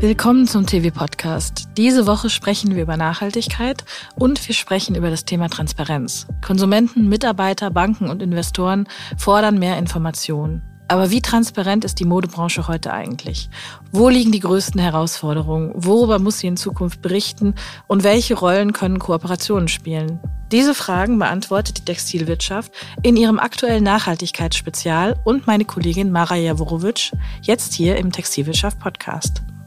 Willkommen zum TV-Podcast. Diese Woche sprechen wir über Nachhaltigkeit und wir sprechen über das Thema Transparenz. Konsumenten, Mitarbeiter, Banken und Investoren fordern mehr Informationen. Aber wie transparent ist die Modebranche heute eigentlich? Wo liegen die größten Herausforderungen? Worüber muss sie in Zukunft berichten? Und welche Rollen können Kooperationen spielen? Diese Fragen beantwortet die Textilwirtschaft in ihrem aktuellen Nachhaltigkeitsspezial und meine Kollegin Mara Jaworowitsch jetzt hier im Textilwirtschaft Podcast.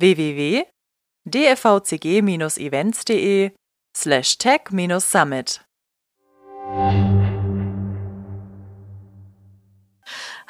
www.dfvcg-events.de slash tech-summit.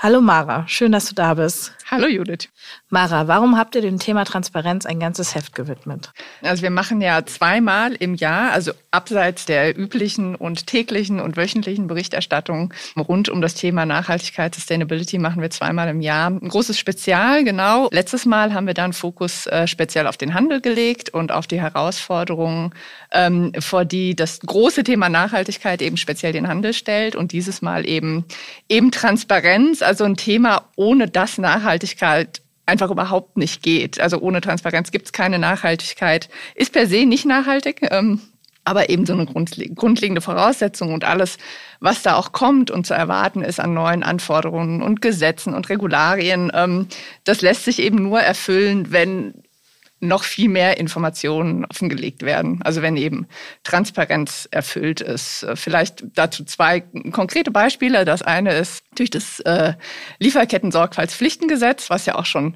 Hallo Mara, schön, dass du da bist. Hallo Judith. Mara, warum habt ihr dem Thema Transparenz ein ganzes Heft gewidmet? Also wir machen ja zweimal im Jahr, also abseits der üblichen und täglichen und wöchentlichen Berichterstattung rund um das Thema Nachhaltigkeit, Sustainability machen wir zweimal im Jahr ein großes Spezial, genau. Letztes Mal haben wir dann Fokus äh, speziell auf den Handel gelegt und auf die Herausforderungen, ähm, vor die das große Thema Nachhaltigkeit eben speziell den Handel stellt und dieses Mal eben eben Transparenz, also ein Thema, ohne das Nachhaltigkeit Nachhaltigkeit einfach überhaupt nicht geht. Also ohne Transparenz gibt es keine Nachhaltigkeit. Ist per se nicht nachhaltig, ähm, aber eben so eine grundlegende Voraussetzung und alles, was da auch kommt und zu erwarten ist an neuen Anforderungen und Gesetzen und Regularien, ähm, das lässt sich eben nur erfüllen, wenn noch viel mehr Informationen offengelegt werden. Also wenn eben Transparenz erfüllt ist. Vielleicht dazu zwei konkrete Beispiele. Das eine ist durch das äh, Lieferketten-Sorgfaltspflichtengesetz, was ja auch schon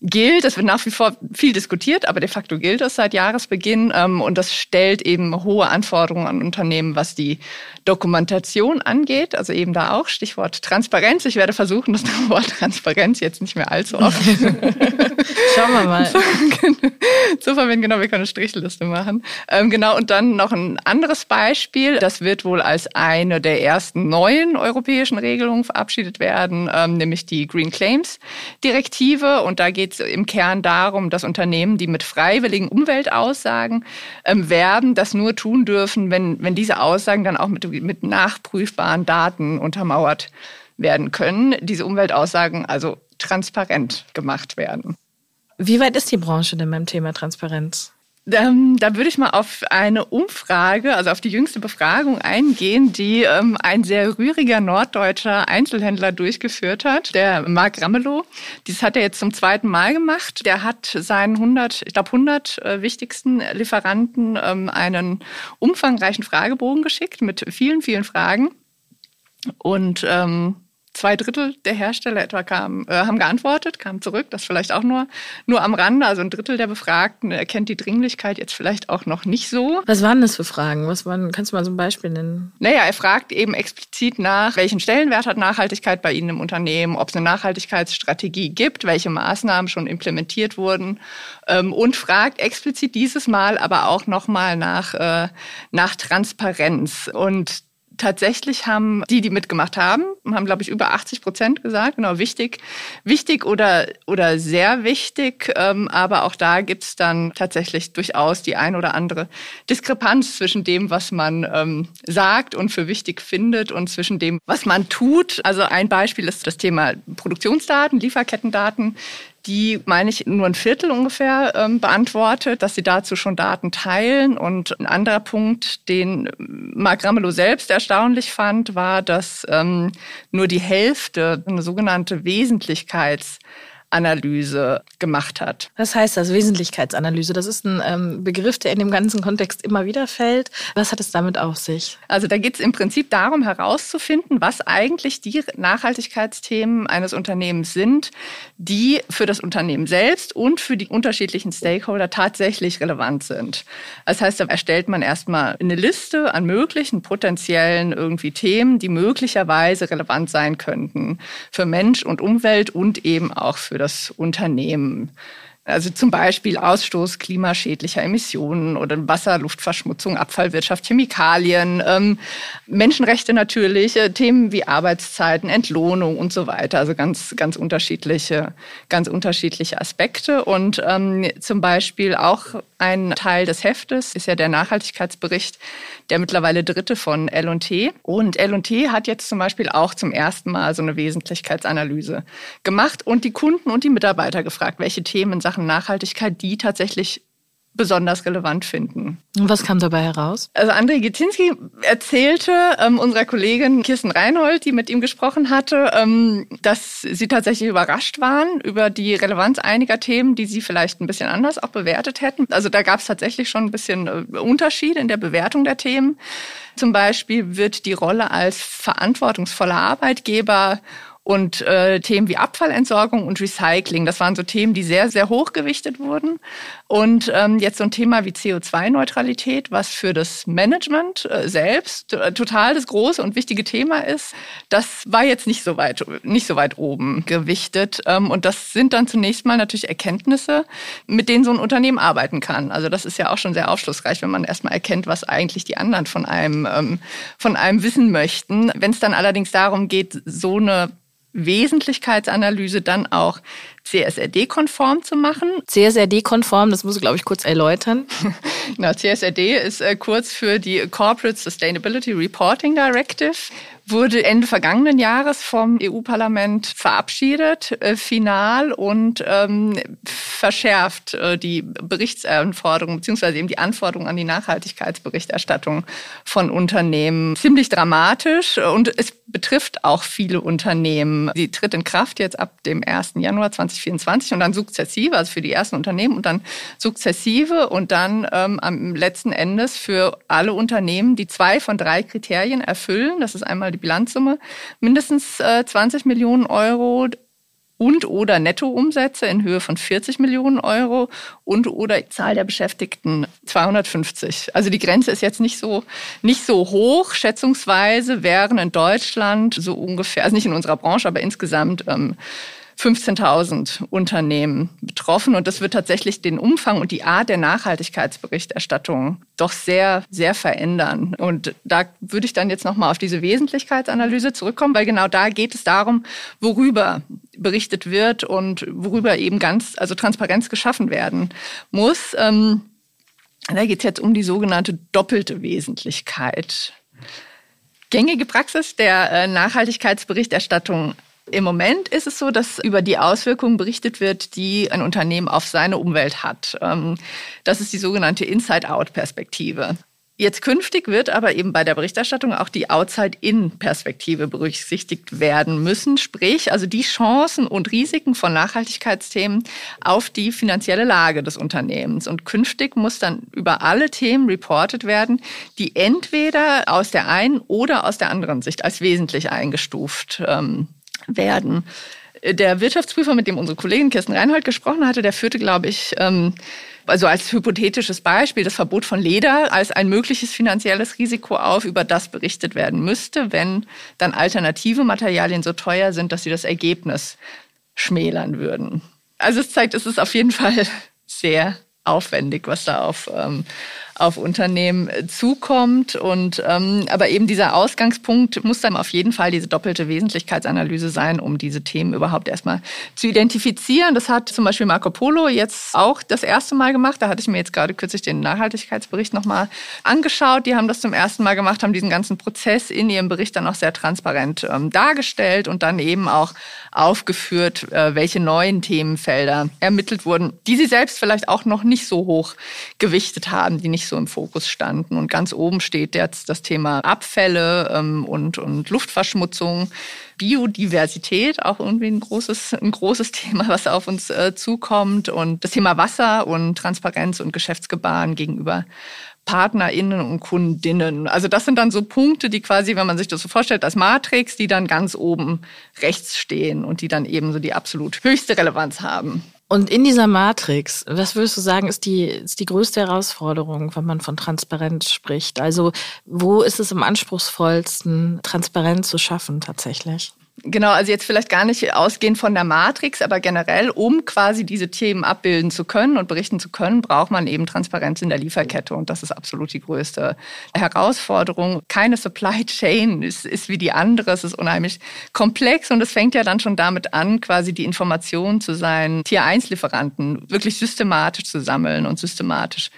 gilt. Es wird nach wie vor viel diskutiert, aber de facto gilt es seit Jahresbeginn. Ähm, und das stellt eben hohe Anforderungen an Unternehmen, was die Dokumentation angeht. Also eben da auch Stichwort Transparenz. Ich werde versuchen, das Wort Transparenz jetzt nicht mehr allzu oft. Schauen wir mal. zu verwenden. Genau, wir können eine Strichliste machen. Ähm, genau, und dann noch ein anderes Beispiel. Das wird wohl als eine der ersten neuen europäischen Regelungen verabschiedet werden, ähm, nämlich die Green Claims Direktive. Und da geht es im Kern darum, dass Unternehmen, die mit freiwilligen Umweltaussagen ähm, werben, das nur tun dürfen, wenn, wenn diese Aussagen dann auch mit, mit nachprüfbaren Daten untermauert werden können. Diese Umweltaussagen also transparent gemacht werden. Wie weit ist die Branche denn beim Thema Transparenz? Ähm, da würde ich mal auf eine Umfrage, also auf die jüngste Befragung eingehen, die ähm, ein sehr rühriger norddeutscher Einzelhändler durchgeführt hat, der Marc Ramelow. Dies hat er jetzt zum zweiten Mal gemacht. Der hat seinen 100, ich glaube 100 äh, wichtigsten Lieferanten ähm, einen umfangreichen Fragebogen geschickt mit vielen, vielen Fragen. Und ähm, zwei Drittel der Hersteller etwa kamen, äh, haben geantwortet, kamen zurück. Das vielleicht auch nur, nur am Rande. Also ein Drittel der Befragten erkennt die Dringlichkeit jetzt vielleicht auch noch nicht so. Was waren das für Fragen? Was waren, kannst du mal so ein Beispiel nennen? Naja, er fragt eben explizit nach, welchen Stellenwert hat Nachhaltigkeit bei Ihnen im Unternehmen, ob es eine Nachhaltigkeitsstrategie gibt, welche Maßnahmen schon implementiert wurden ähm, und fragt explizit dieses Mal aber auch nochmal nach, äh, nach Transparenz. Und tatsächlich haben die, die mitgemacht haben, haben, glaube ich, über 80 Prozent gesagt, genau, wichtig, wichtig oder, oder sehr wichtig. Ähm, aber auch da gibt es dann tatsächlich durchaus die ein oder andere Diskrepanz zwischen dem, was man ähm, sagt und für wichtig findet und zwischen dem, was man tut. Also ein Beispiel ist das Thema Produktionsdaten, Lieferkettendaten die, meine ich, nur ein Viertel ungefähr ähm, beantwortet, dass sie dazu schon Daten teilen. Und ein anderer Punkt, den Mark Ramelow selbst erstaunlich fand, war, dass ähm, nur die Hälfte eine sogenannte Wesentlichkeits- Analyse gemacht hat. Was heißt das, Wesentlichkeitsanalyse? Das ist ein ähm, Begriff, der in dem ganzen Kontext immer wieder fällt. Was hat es damit auf sich? Also da geht es im Prinzip darum herauszufinden, was eigentlich die Nachhaltigkeitsthemen eines Unternehmens sind, die für das Unternehmen selbst und für die unterschiedlichen Stakeholder tatsächlich relevant sind. Das heißt, da erstellt man erstmal eine Liste an möglichen potenziellen irgendwie Themen, die möglicherweise relevant sein könnten für Mensch und Umwelt und eben auch für das Unternehmen. Also zum Beispiel Ausstoß klimaschädlicher Emissionen oder Wasser, Luftverschmutzung, Abfallwirtschaft, Chemikalien, ähm, Menschenrechte natürlich, äh, Themen wie Arbeitszeiten, Entlohnung und so weiter. Also ganz, ganz unterschiedliche, ganz unterschiedliche Aspekte. Und ähm, zum Beispiel auch ein Teil des Heftes ist ja der Nachhaltigkeitsbericht, der mittlerweile dritte von L&T. Und L&T hat jetzt zum Beispiel auch zum ersten Mal so eine Wesentlichkeitsanalyse gemacht und die Kunden und die Mitarbeiter gefragt, welche Themen in Sachen Nachhaltigkeit die tatsächlich besonders relevant finden. Und was kam dabei heraus? Also André Gitinski erzählte ähm, unserer Kollegin Kirsten Reinhold, die mit ihm gesprochen hatte, ähm, dass sie tatsächlich überrascht waren über die Relevanz einiger Themen, die sie vielleicht ein bisschen anders auch bewertet hätten. Also da gab es tatsächlich schon ein bisschen äh, Unterschied in der Bewertung der Themen. Zum Beispiel wird die Rolle als verantwortungsvoller Arbeitgeber und äh, Themen wie Abfallentsorgung und Recycling, das waren so Themen, die sehr, sehr hoch gewichtet wurden. Und ähm, jetzt so ein Thema wie CO2-Neutralität, was für das Management äh, selbst äh, total das große und wichtige Thema ist, das war jetzt nicht so weit, nicht so weit oben gewichtet. Ähm, und das sind dann zunächst mal natürlich Erkenntnisse, mit denen so ein Unternehmen arbeiten kann. Also das ist ja auch schon sehr aufschlussreich, wenn man erstmal erkennt, was eigentlich die anderen von einem, ähm, von einem wissen möchten. Wenn es dann allerdings darum geht, so eine Wesentlichkeitsanalyse dann auch CSRD-konform zu machen. CSRD-konform, das muss ich, glaube ich, kurz erläutern. Na, CSRD ist äh, kurz für die Corporate Sustainability Reporting Directive wurde Ende vergangenen Jahres vom EU-Parlament verabschiedet, äh, final und ähm, verschärft äh, die Berichtsanforderungen beziehungsweise eben die Anforderungen an die Nachhaltigkeitsberichterstattung von Unternehmen. Ziemlich dramatisch und es betrifft auch viele Unternehmen. Sie tritt in Kraft jetzt ab dem 1. Januar 2024 und dann sukzessive, also für die ersten Unternehmen und dann sukzessive und dann ähm, am letzten Endes für alle Unternehmen, die zwei von drei Kriterien erfüllen. Das ist einmal die Bilanzsumme, mindestens äh, 20 Millionen Euro und oder Nettoumsätze in Höhe von 40 Millionen Euro und oder Zahl der Beschäftigten 250. Also die Grenze ist jetzt nicht so, nicht so hoch. Schätzungsweise wären in Deutschland so ungefähr, also nicht in unserer Branche, aber insgesamt ähm, 15.000 Unternehmen betroffen. Und das wird tatsächlich den Umfang und die Art der Nachhaltigkeitsberichterstattung doch sehr, sehr verändern. Und da würde ich dann jetzt nochmal auf diese Wesentlichkeitsanalyse zurückkommen, weil genau da geht es darum, worüber berichtet wird und worüber eben ganz, also Transparenz geschaffen werden muss. Ähm, da geht es jetzt um die sogenannte doppelte Wesentlichkeit. Gängige Praxis der äh, Nachhaltigkeitsberichterstattung im Moment ist es so, dass über die Auswirkungen berichtet wird, die ein Unternehmen auf seine Umwelt hat. Ähm, das ist die sogenannte Inside-Out-Perspektive. Jetzt künftig wird aber eben bei der Berichterstattung auch die Outside-In-Perspektive berücksichtigt werden müssen, sprich also die Chancen und Risiken von Nachhaltigkeitsthemen auf die finanzielle Lage des Unternehmens. Und künftig muss dann über alle Themen reportet werden, die entweder aus der einen oder aus der anderen Sicht als wesentlich eingestuft ähm, werden. Der Wirtschaftsprüfer, mit dem unsere Kollegin Kirsten Reinhold gesprochen hatte, der führte, glaube ich, ähm, also als hypothetisches Beispiel das Verbot von Leder als ein mögliches finanzielles Risiko auf, über das berichtet werden müsste, wenn dann alternative Materialien so teuer sind, dass sie das Ergebnis schmälern würden. Also es zeigt, es ist auf jeden Fall sehr aufwendig, was da auf, ähm, auf Unternehmen äh, zukommt. Und ähm, aber eben dieser Ausgangspunkt muss dann auf jeden Fall diese doppelte Wesentlichkeitsanalyse sein, um diese Themen überhaupt erstmal zu identifizieren. Das hat zum Beispiel Marco Polo jetzt auch das erste Mal gemacht. Da hatte ich mir jetzt gerade kürzlich den Nachhaltigkeitsbericht nochmal angeschaut. Die haben das zum ersten Mal gemacht, haben diesen ganzen Prozess in ihrem Bericht dann auch sehr transparent ähm, dargestellt und dann eben auch aufgeführt, äh, welche neuen Themenfelder ermittelt wurden, die sie selbst vielleicht auch noch nicht so hoch gewichtet haben, die nicht so im Fokus standen. Und ganz oben steht jetzt das Thema Abfälle ähm, und, und Luftverschmutzung. Biodiversität, auch irgendwie ein großes, ein großes Thema, was auf uns äh, zukommt. Und das Thema Wasser und Transparenz und Geschäftsgebaren gegenüber PartnerInnen und Kundinnen. Also das sind dann so Punkte, die quasi, wenn man sich das so vorstellt, als Matrix, die dann ganz oben rechts stehen und die dann eben so die absolut höchste Relevanz haben. Und in dieser Matrix, was würdest du sagen, ist die, ist die größte Herausforderung, wenn man von Transparenz spricht? Also wo ist es am anspruchsvollsten, Transparenz zu schaffen tatsächlich? Genau, also jetzt vielleicht gar nicht ausgehend von der Matrix, aber generell, um quasi diese Themen abbilden zu können und berichten zu können, braucht man eben Transparenz in der Lieferkette. Und das ist absolut die größte Herausforderung. Keine Supply Chain ist, ist wie die andere. Es ist unheimlich komplex und es fängt ja dann schon damit an, quasi die Informationen zu seinen Tier-1-Lieferanten wirklich systematisch zu sammeln und systematisch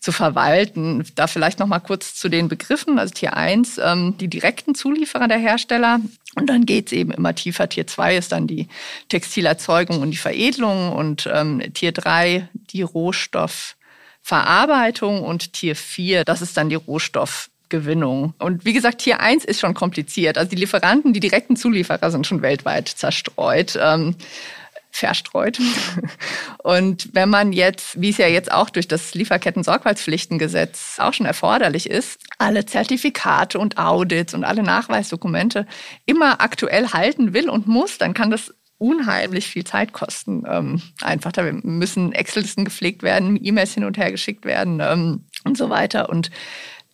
zu verwalten. Da vielleicht noch mal kurz zu den Begriffen. Also Tier 1, ähm, die direkten Zulieferer der Hersteller. Und dann geht's eben immer tiefer. Tier 2 ist dann die Textilerzeugung und die Veredelung. Und ähm, Tier 3 die Rohstoffverarbeitung. Und Tier 4, das ist dann die Rohstoffgewinnung. Und wie gesagt, Tier 1 ist schon kompliziert. Also die Lieferanten, die direkten Zulieferer sind schon weltweit zerstreut. Ähm, verstreut. Und wenn man jetzt, wie es ja jetzt auch durch das Lieferketten-Sorgfaltspflichtengesetz auch schon erforderlich ist, alle Zertifikate und Audits und alle Nachweisdokumente immer aktuell halten will und muss, dann kann das unheimlich viel Zeit kosten. Ähm, einfach, da müssen Excel-Listen gepflegt werden, E-Mails hin und her geschickt werden ähm, und so weiter. Und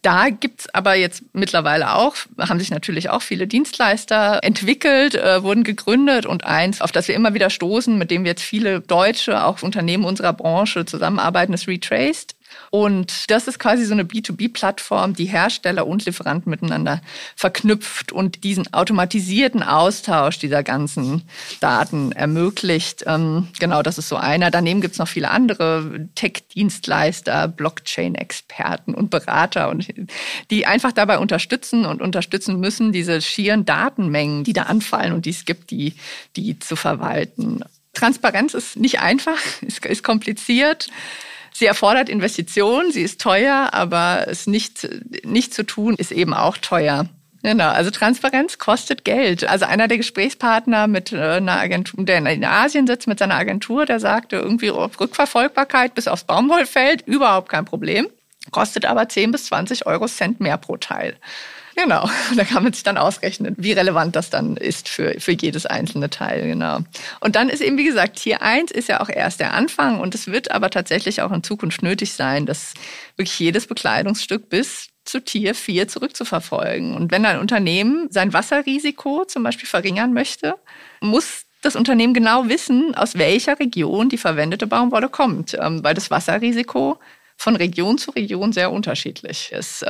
da gibt's aber jetzt mittlerweile auch, haben sich natürlich auch viele Dienstleister entwickelt, äh, wurden gegründet und eins, auf das wir immer wieder stoßen, mit dem jetzt viele Deutsche, auch Unternehmen unserer Branche zusammenarbeiten, ist Retraced. Und das ist quasi so eine B2B-Plattform, die Hersteller und Lieferanten miteinander verknüpft und diesen automatisierten Austausch dieser ganzen Daten ermöglicht. Ähm, genau, das ist so einer. Daneben gibt es noch viele andere Tech-Dienstleister, Blockchain-Experten und Berater, und die einfach dabei unterstützen und unterstützen müssen, diese schieren Datenmengen, die da anfallen und die es gibt, die, die zu verwalten. Transparenz ist nicht einfach, ist, ist kompliziert. Sie erfordert Investitionen, sie ist teuer, aber es nicht, nicht zu tun ist eben auch teuer. Genau, also Transparenz kostet Geld. Also einer der Gesprächspartner mit äh, einer Agentur, der in Asien sitzt mit seiner Agentur, der sagte irgendwie Rückverfolgbarkeit bis aufs Baumwollfeld, überhaupt kein Problem, kostet aber 10 bis 20 Euro Cent mehr pro Teil. Genau, da kann man sich dann ausrechnen, wie relevant das dann ist für, für jedes einzelne Teil, genau. Und dann ist eben, wie gesagt, Tier 1 ist ja auch erst der Anfang und es wird aber tatsächlich auch in Zukunft nötig sein, dass wirklich jedes Bekleidungsstück bis zu Tier 4 zurückzuverfolgen. Und wenn ein Unternehmen sein Wasserrisiko zum Beispiel verringern möchte, muss das Unternehmen genau wissen, aus welcher Region die verwendete Baumwolle kommt, ähm, weil das Wasserrisiko von Region zu Region sehr unterschiedlich ist.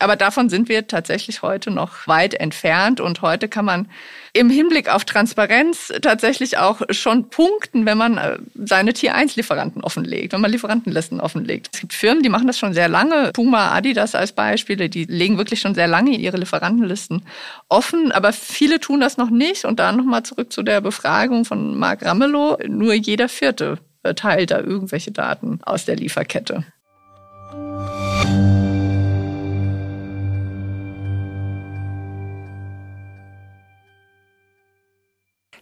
Aber davon sind wir tatsächlich heute noch weit entfernt. Und heute kann man im Hinblick auf Transparenz tatsächlich auch schon punkten, wenn man äh, seine Tier-1-Lieferanten offenlegt, wenn man Lieferantenlisten offenlegt. Es gibt Firmen, die machen das schon sehr lange. Puma, Adidas als Beispiele, die legen wirklich schon sehr lange ihre Lieferantenlisten offen. Aber viele tun das noch nicht. Und dann nochmal zurück zu der Befragung von Marc Ramelow. Nur jeder Vierte teilt da irgendwelche Daten aus der Lieferkette.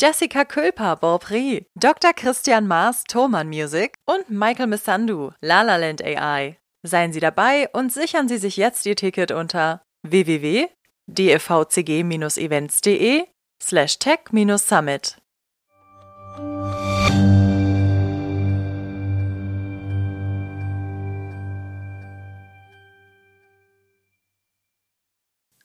Jessica Külper, Beaupré, Dr. Christian Maas, Thoman Music und Michael Missandu, Lalaland AI. Seien Sie dabei und sichern Sie sich jetzt Ihr Ticket unter www.dfvcg-events.de slash tech-summit.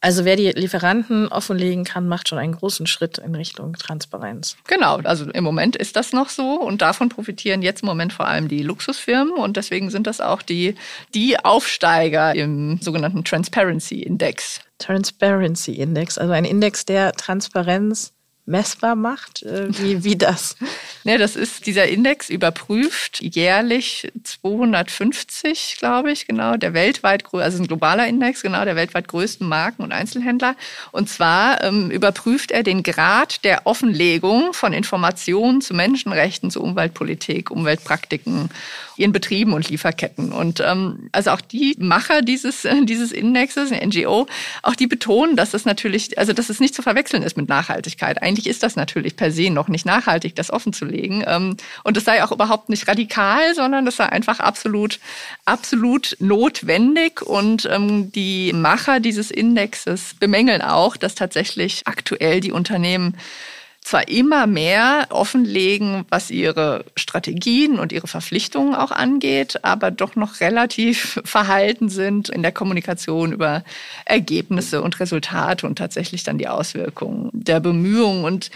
Also wer die Lieferanten offenlegen kann, macht schon einen großen Schritt in Richtung Transparenz. Genau, also im Moment ist das noch so und davon profitieren jetzt im Moment vor allem die Luxusfirmen und deswegen sind das auch die, die Aufsteiger im sogenannten Transparency Index. Transparency Index, also ein Index der Transparenz messbar macht? Äh, wie, wie das? Ne, das ist, dieser Index überprüft jährlich 250, glaube ich, genau, der weltweit, also ein globaler Index, genau, der weltweit größten Marken und Einzelhändler. Und zwar ähm, überprüft er den Grad der Offenlegung von Informationen zu Menschenrechten, zu Umweltpolitik, Umweltpraktiken, ihren Betrieben und Lieferketten. Und ähm, also auch die Macher dieses, dieses Indexes, eine NGO, auch die betonen, dass das natürlich, also dass es nicht zu verwechseln ist mit Nachhaltigkeit. Eigentlich eigentlich ist das natürlich per se noch nicht nachhaltig, das offenzulegen. Ähm, und es sei auch überhaupt nicht radikal, sondern es sei einfach absolut, absolut notwendig. Und ähm, die Macher dieses Indexes bemängeln auch, dass tatsächlich aktuell die Unternehmen zwar immer mehr offenlegen, was ihre Strategien und ihre Verpflichtungen auch angeht, aber doch noch relativ verhalten sind in der Kommunikation über Ergebnisse und Resultate und tatsächlich dann die Auswirkungen der Bemühungen und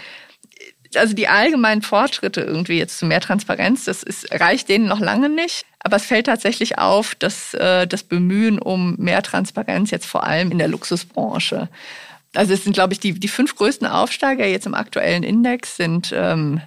also die allgemeinen Fortschritte irgendwie jetzt zu mehr Transparenz, das ist, reicht denen noch lange nicht. Aber es fällt tatsächlich auf, dass äh, das Bemühen um mehr Transparenz jetzt vor allem in der Luxusbranche also es sind, glaube ich, die, die fünf größten Aufsteiger jetzt im aktuellen Index sind ähm,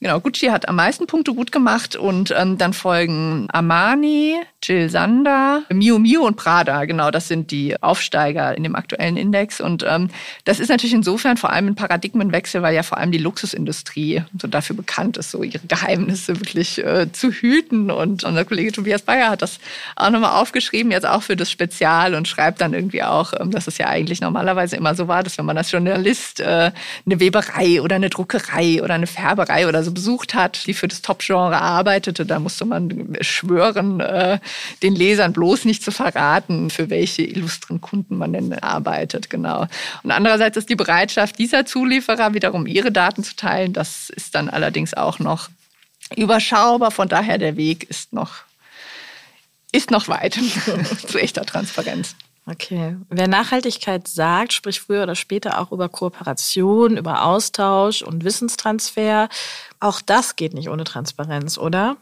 Genau, Gucci hat am meisten Punkte gut gemacht und ähm, dann folgen Armani, Jill Sander, Miu Miu und Prada. Genau, das sind die Aufsteiger in dem aktuellen Index. Und ähm, das ist natürlich insofern vor allem ein Paradigmenwechsel, weil ja vor allem die Luxusindustrie so dafür bekannt ist, so ihre Geheimnisse wirklich äh, zu hüten. Und unser Kollege Tobias Bayer hat das auch nochmal aufgeschrieben, jetzt auch für das Spezial und schreibt dann irgendwie auch, ähm, dass es ja eigentlich normalerweise immer so war, dass wenn man als Journalist äh, eine Weberei oder eine Druckerei oder eine Färberei oder so besucht hat, die für das Top-Genre arbeitete. Da musste man schwören, äh, den Lesern bloß nicht zu verraten, für welche illustren Kunden man denn arbeitet. Genau. Und andererseits ist die Bereitschaft dieser Zulieferer wiederum ihre Daten zu teilen. Das ist dann allerdings auch noch überschaubar. Von daher der Weg ist noch ist noch weit zu echter Transparenz. Okay. Wer Nachhaltigkeit sagt, spricht früher oder später auch über Kooperation, über Austausch und Wissenstransfer. Auch das geht nicht ohne Transparenz, oder?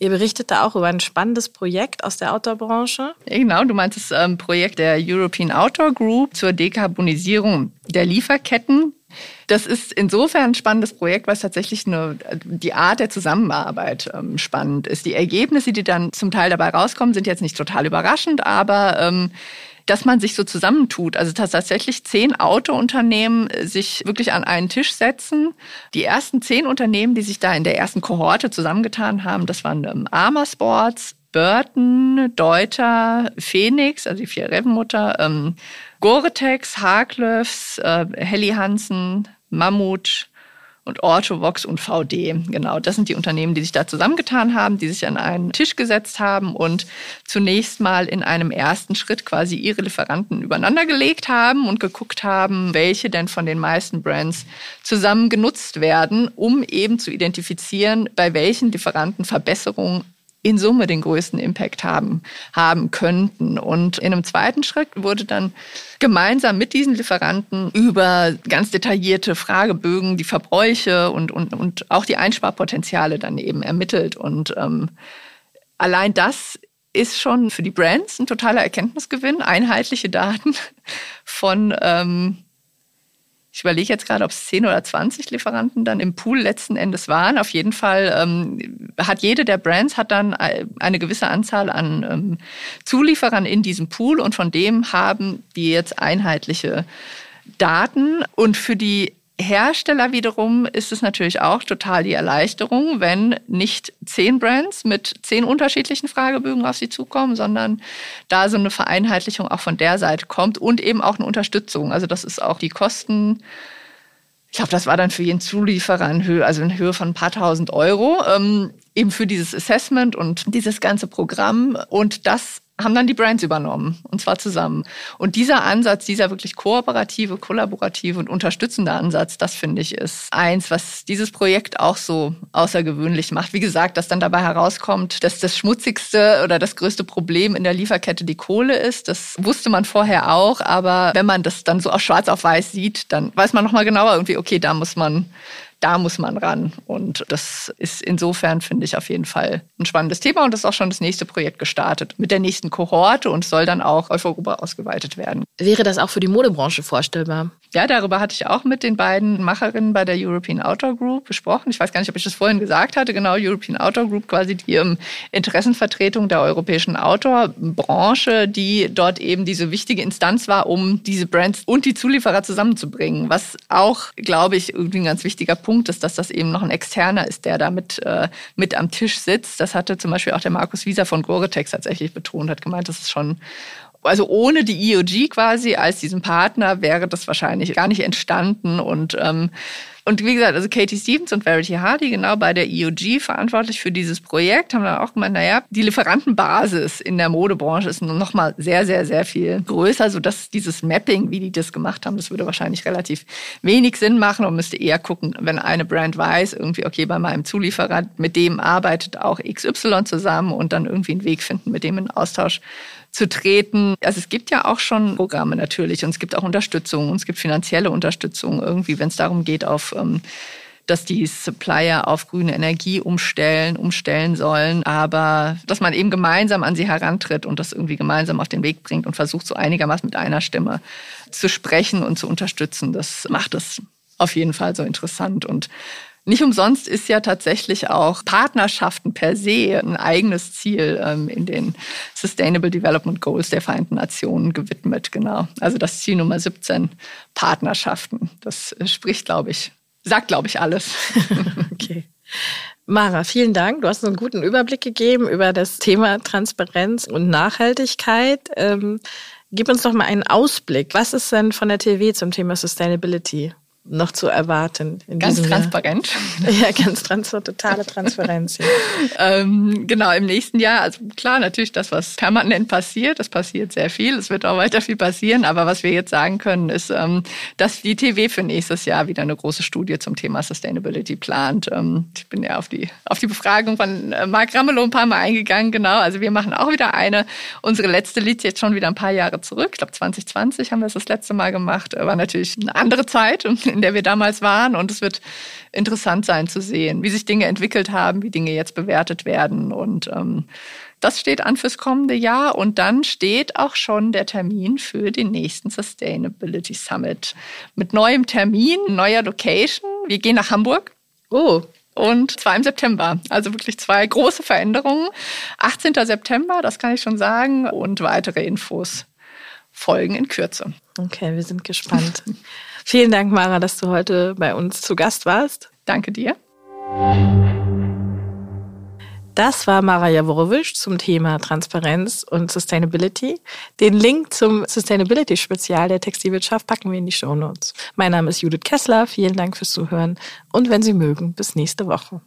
Ihr berichtet da auch über ein spannendes Projekt aus der Outdoor-Branche. Ja, genau, du meinst das ähm, Projekt der European Outdoor Group zur Dekarbonisierung der Lieferketten. Das ist insofern ein spannendes Projekt, weil es tatsächlich eine, die Art der Zusammenarbeit ähm, spannend ist. Die Ergebnisse, die dann zum Teil dabei rauskommen, sind jetzt nicht total überraschend, aber ähm, dass man sich so zusammentut. Also dass tatsächlich zehn Autounternehmen äh, sich wirklich an einen Tisch setzen. Die ersten zehn Unternehmen, die sich da in der ersten Kohorte zusammengetan haben, das waren ähm, Arma Sports, Burton, Deuter, Phoenix, also die vier Revenmutter, ähm, Gore-Tex, Harklöfs, äh, Helly Hansen, Mammut, und Orthovox und VD. Genau, das sind die Unternehmen, die sich da zusammengetan haben, die sich an einen Tisch gesetzt haben und zunächst mal in einem ersten Schritt quasi ihre Lieferanten übereinander gelegt haben und geguckt haben, welche denn von den meisten Brands zusammen genutzt werden, um eben zu identifizieren, bei welchen Lieferanten Verbesserungen in Summe den größten Impact haben, haben könnten. Und in einem zweiten Schritt wurde dann gemeinsam mit diesen Lieferanten über ganz detaillierte Fragebögen die Verbräuche und, und, und auch die Einsparpotenziale dann eben ermittelt. Und ähm, allein das ist schon für die Brands ein totaler Erkenntnisgewinn, einheitliche Daten von ähm, ich überlege jetzt gerade, ob es 10 oder 20 Lieferanten dann im Pool letzten Endes waren. Auf jeden Fall ähm, hat jede der Brands hat dann eine gewisse Anzahl an ähm, Zulieferern in diesem Pool und von dem haben die jetzt einheitliche Daten. Und für die Hersteller wiederum ist es natürlich auch total die Erleichterung, wenn nicht zehn Brands mit zehn unterschiedlichen Fragebögen auf sie zukommen, sondern da so eine Vereinheitlichung auch von der Seite kommt und eben auch eine Unterstützung. Also das ist auch die Kosten. Ich glaube, das war dann für jeden Zulieferer in Höhe, also in Höhe von ein paar tausend Euro, ähm, eben für dieses Assessment und dieses ganze Programm. Und das haben dann die Brands übernommen und zwar zusammen. Und dieser Ansatz, dieser wirklich kooperative, kollaborative und unterstützende Ansatz, das finde ich ist eins, was dieses Projekt auch so außergewöhnlich macht. Wie gesagt, dass dann dabei herauskommt, dass das schmutzigste oder das größte Problem in der Lieferkette die Kohle ist. Das wusste man vorher auch, aber wenn man das dann so aus schwarz auf weiß sieht, dann weiß man nochmal genauer irgendwie, okay, da muss man da muss man ran. Und das ist insofern, finde ich, auf jeden Fall ein spannendes Thema. Und das ist auch schon das nächste Projekt gestartet mit der nächsten Kohorte und soll dann auch auf Europa ausgeweitet werden. Wäre das auch für die Modebranche vorstellbar? Ja, darüber hatte ich auch mit den beiden Macherinnen bei der European Outdoor Group besprochen. Ich weiß gar nicht, ob ich das vorhin gesagt hatte. Genau, European Outdoor Group, quasi die Interessenvertretung der europäischen Outdoor-Branche, die dort eben diese wichtige Instanz war, um diese Brands und die Zulieferer zusammenzubringen. Was auch, glaube ich, irgendwie ein ganz wichtiger Punkt ist, dass das eben noch ein Externer ist, der da mit, äh, mit am Tisch sitzt. Das hatte zum Beispiel auch der Markus Wieser von Gore-Tex tatsächlich betont, hat gemeint, das ist schon also ohne die EOG quasi als diesen Partner wäre das wahrscheinlich gar nicht entstanden. Und ähm, Und wie gesagt, also Katie Stevens und Verity Hardy, genau bei der EOG verantwortlich für dieses Projekt, haben dann auch gemeint, naja, die Lieferantenbasis in der Modebranche ist noch mal sehr, sehr, sehr viel größer, sodass dieses Mapping, wie die das gemacht haben, das würde wahrscheinlich relativ wenig Sinn machen und müsste eher gucken, wenn eine Brand weiß, irgendwie, okay, bei meinem Zulieferer, mit dem arbeitet auch XY zusammen und dann irgendwie einen Weg finden, mit dem in Austausch zu treten. Also es gibt ja auch schon Programme natürlich und es gibt auch Unterstützung und es gibt finanzielle Unterstützung irgendwie, wenn es darum geht, auf ähm, dass die Supplier auf grüne Energie umstellen, umstellen sollen, aber dass man eben gemeinsam an sie herantritt und das irgendwie gemeinsam auf den Weg bringt und versucht, so einigermaßen mit einer Stimme zu sprechen und zu unterstützen. Das macht es auf jeden Fall so interessant und nicht umsonst ist ja tatsächlich auch Partnerschaften per se ein eigenes Ziel ähm, in den Sustainable Development Goals der Vereinten Nationen gewidmet, genau. Also das Ziel Nummer 17, Partnerschaften. Das spricht, glaube ich, sagt, glaube ich, alles. okay. Mara, vielen Dank. Du hast einen guten Überblick gegeben über das Thema Transparenz und Nachhaltigkeit. Ähm, gib uns doch mal einen Ausblick. Was ist denn von der TV zum Thema Sustainability? Noch zu erwarten. ganz transparent. Jahr. Ja, ganz transparent, totale Transparenz. ähm, genau, im nächsten Jahr, also klar, natürlich das, was permanent passiert, das passiert sehr viel, es wird auch weiter viel passieren, aber was wir jetzt sagen können, ist, ähm, dass die TV für nächstes Jahr wieder eine große Studie zum Thema Sustainability plant. Ähm, ich bin ja auf die, auf die Befragung von äh, Marc Ramelow ein paar Mal eingegangen, genau, also wir machen auch wieder eine. Unsere letzte liegt jetzt schon wieder ein paar Jahre zurück, ich glaube 2020 haben wir es das letzte Mal gemacht, war natürlich eine andere Zeit, in der wir damals waren. Und es wird interessant sein zu sehen, wie sich Dinge entwickelt haben, wie Dinge jetzt bewertet werden. Und ähm, das steht an fürs kommende Jahr. Und dann steht auch schon der Termin für den nächsten Sustainability Summit. Mit neuem Termin, neuer Location. Wir gehen nach Hamburg. Oh, und zwar im September. Also wirklich zwei große Veränderungen. 18. September, das kann ich schon sagen, und weitere Infos folgen in Kürze. Okay, wir sind gespannt. Vielen Dank, Mara, dass du heute bei uns zu Gast warst. Danke dir. Das war Mara Jaworowitsch zum Thema Transparenz und Sustainability. Den Link zum Sustainability-Spezial der Textilwirtschaft packen wir in die Show Notes. Mein Name ist Judith Kessler. Vielen Dank fürs Zuhören und wenn Sie mögen, bis nächste Woche.